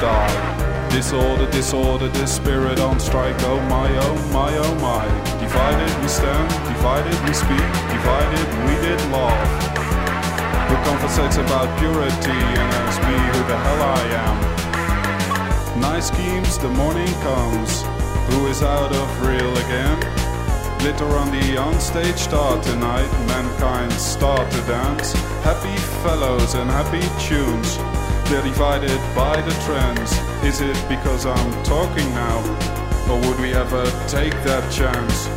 die. Disorder, disorder, this spirit on strike. Oh my, oh my, oh my. Divided we stand, divided we speak, divided we did love. Who conversates about purity and asks me who the hell I am. Nice schemes, the morning comes. Who is out of real again? Glitter on the onstage star tonight. Mankind start to dance. Happy fellows and happy tunes. They're divided by the trends. Is it because I'm talking now? Or would we ever take that chance?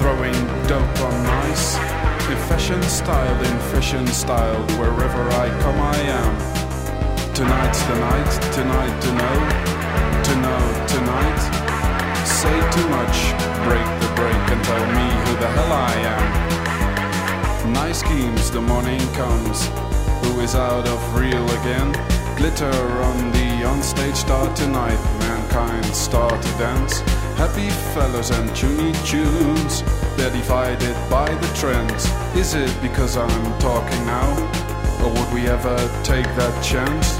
Throwing dope on ice. In fashion style, in fashion style, wherever I come I am. Tonight's the night, tonight to know, to know tonight. Say too much, break the break and tell me who the hell I am. Nice schemes, the morning comes. Who is out of real again? Glitter on the onstage star tonight. Mankind start to dance. Happy fellows and tuney tunes. They're divided by the trends. Is it because I'm talking now? Or would we ever take that chance?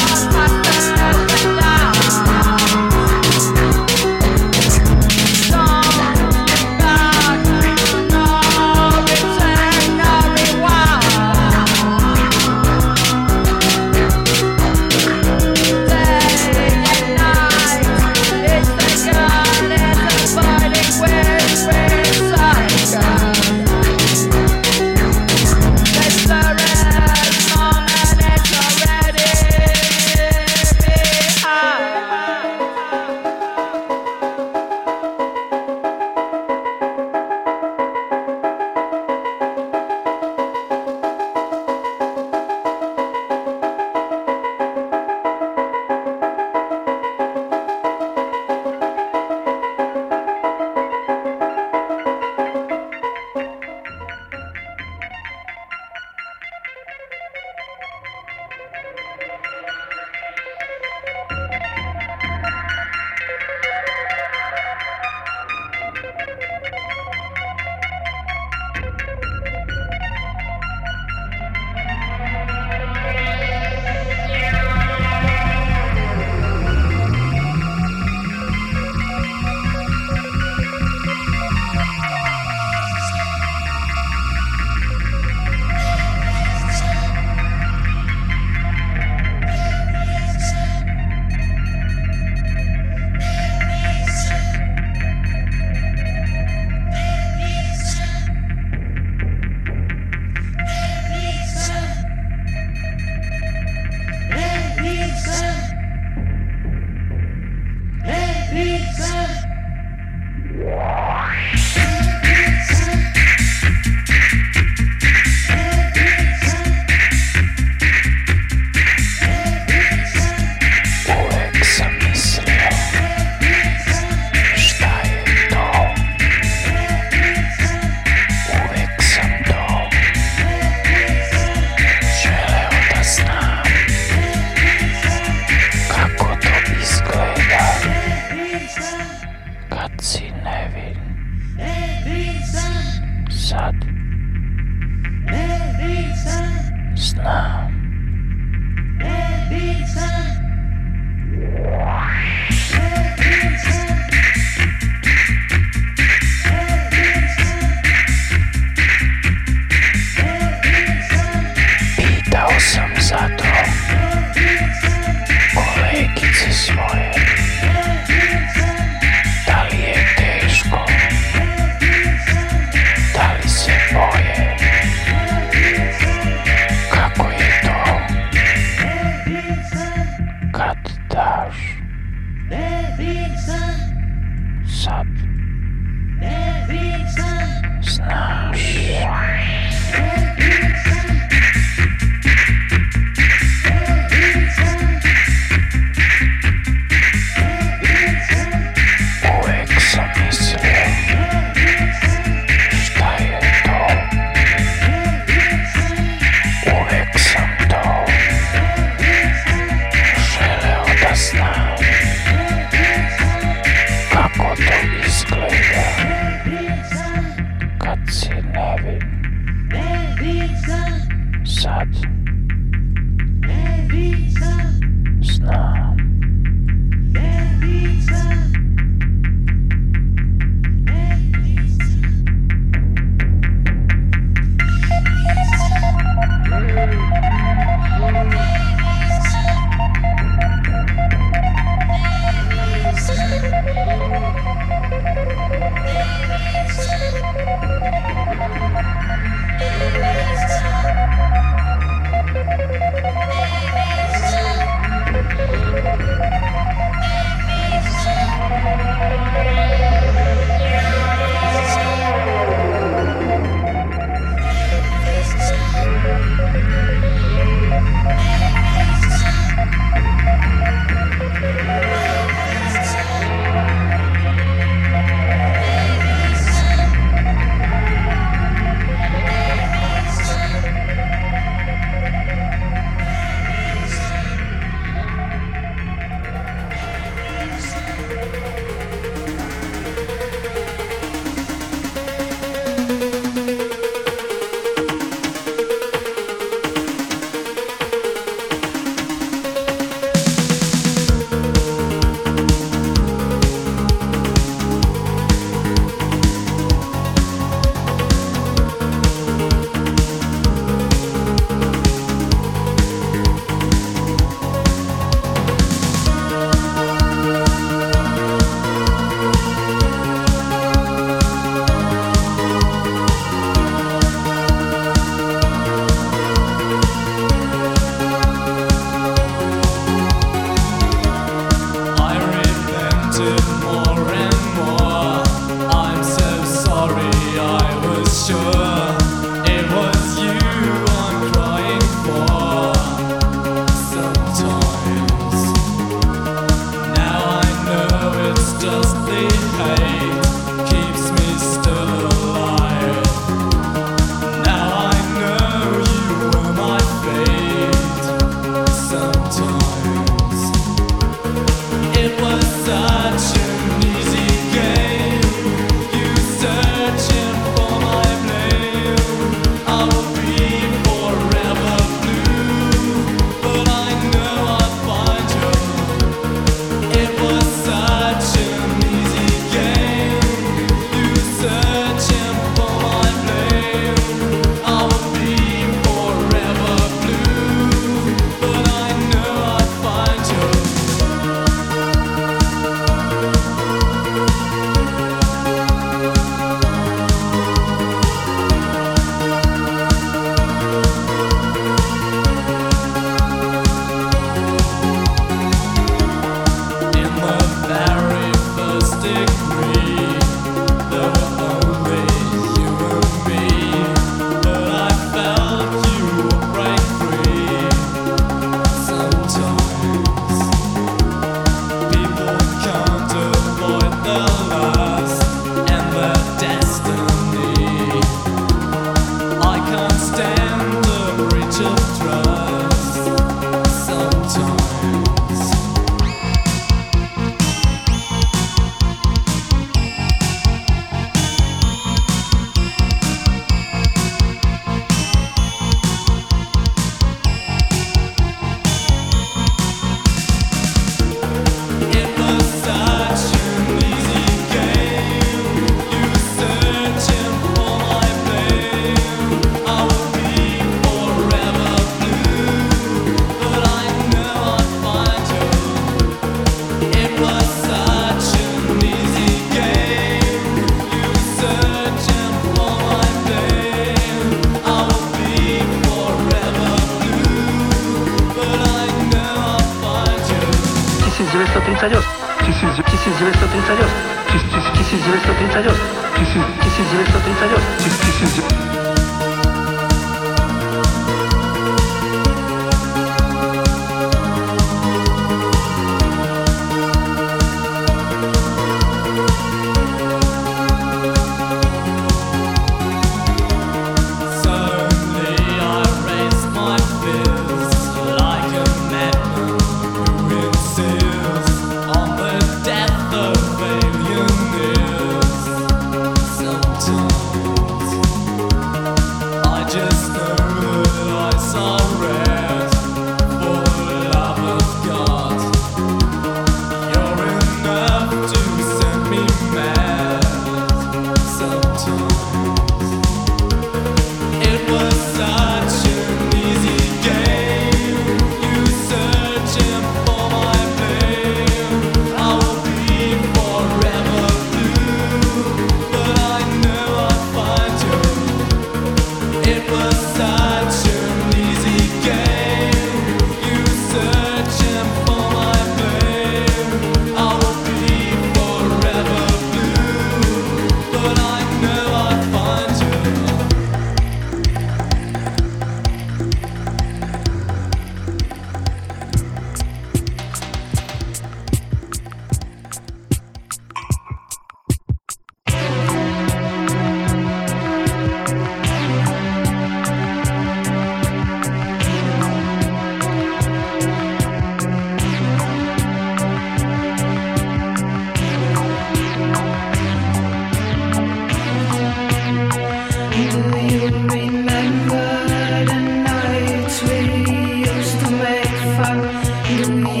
Do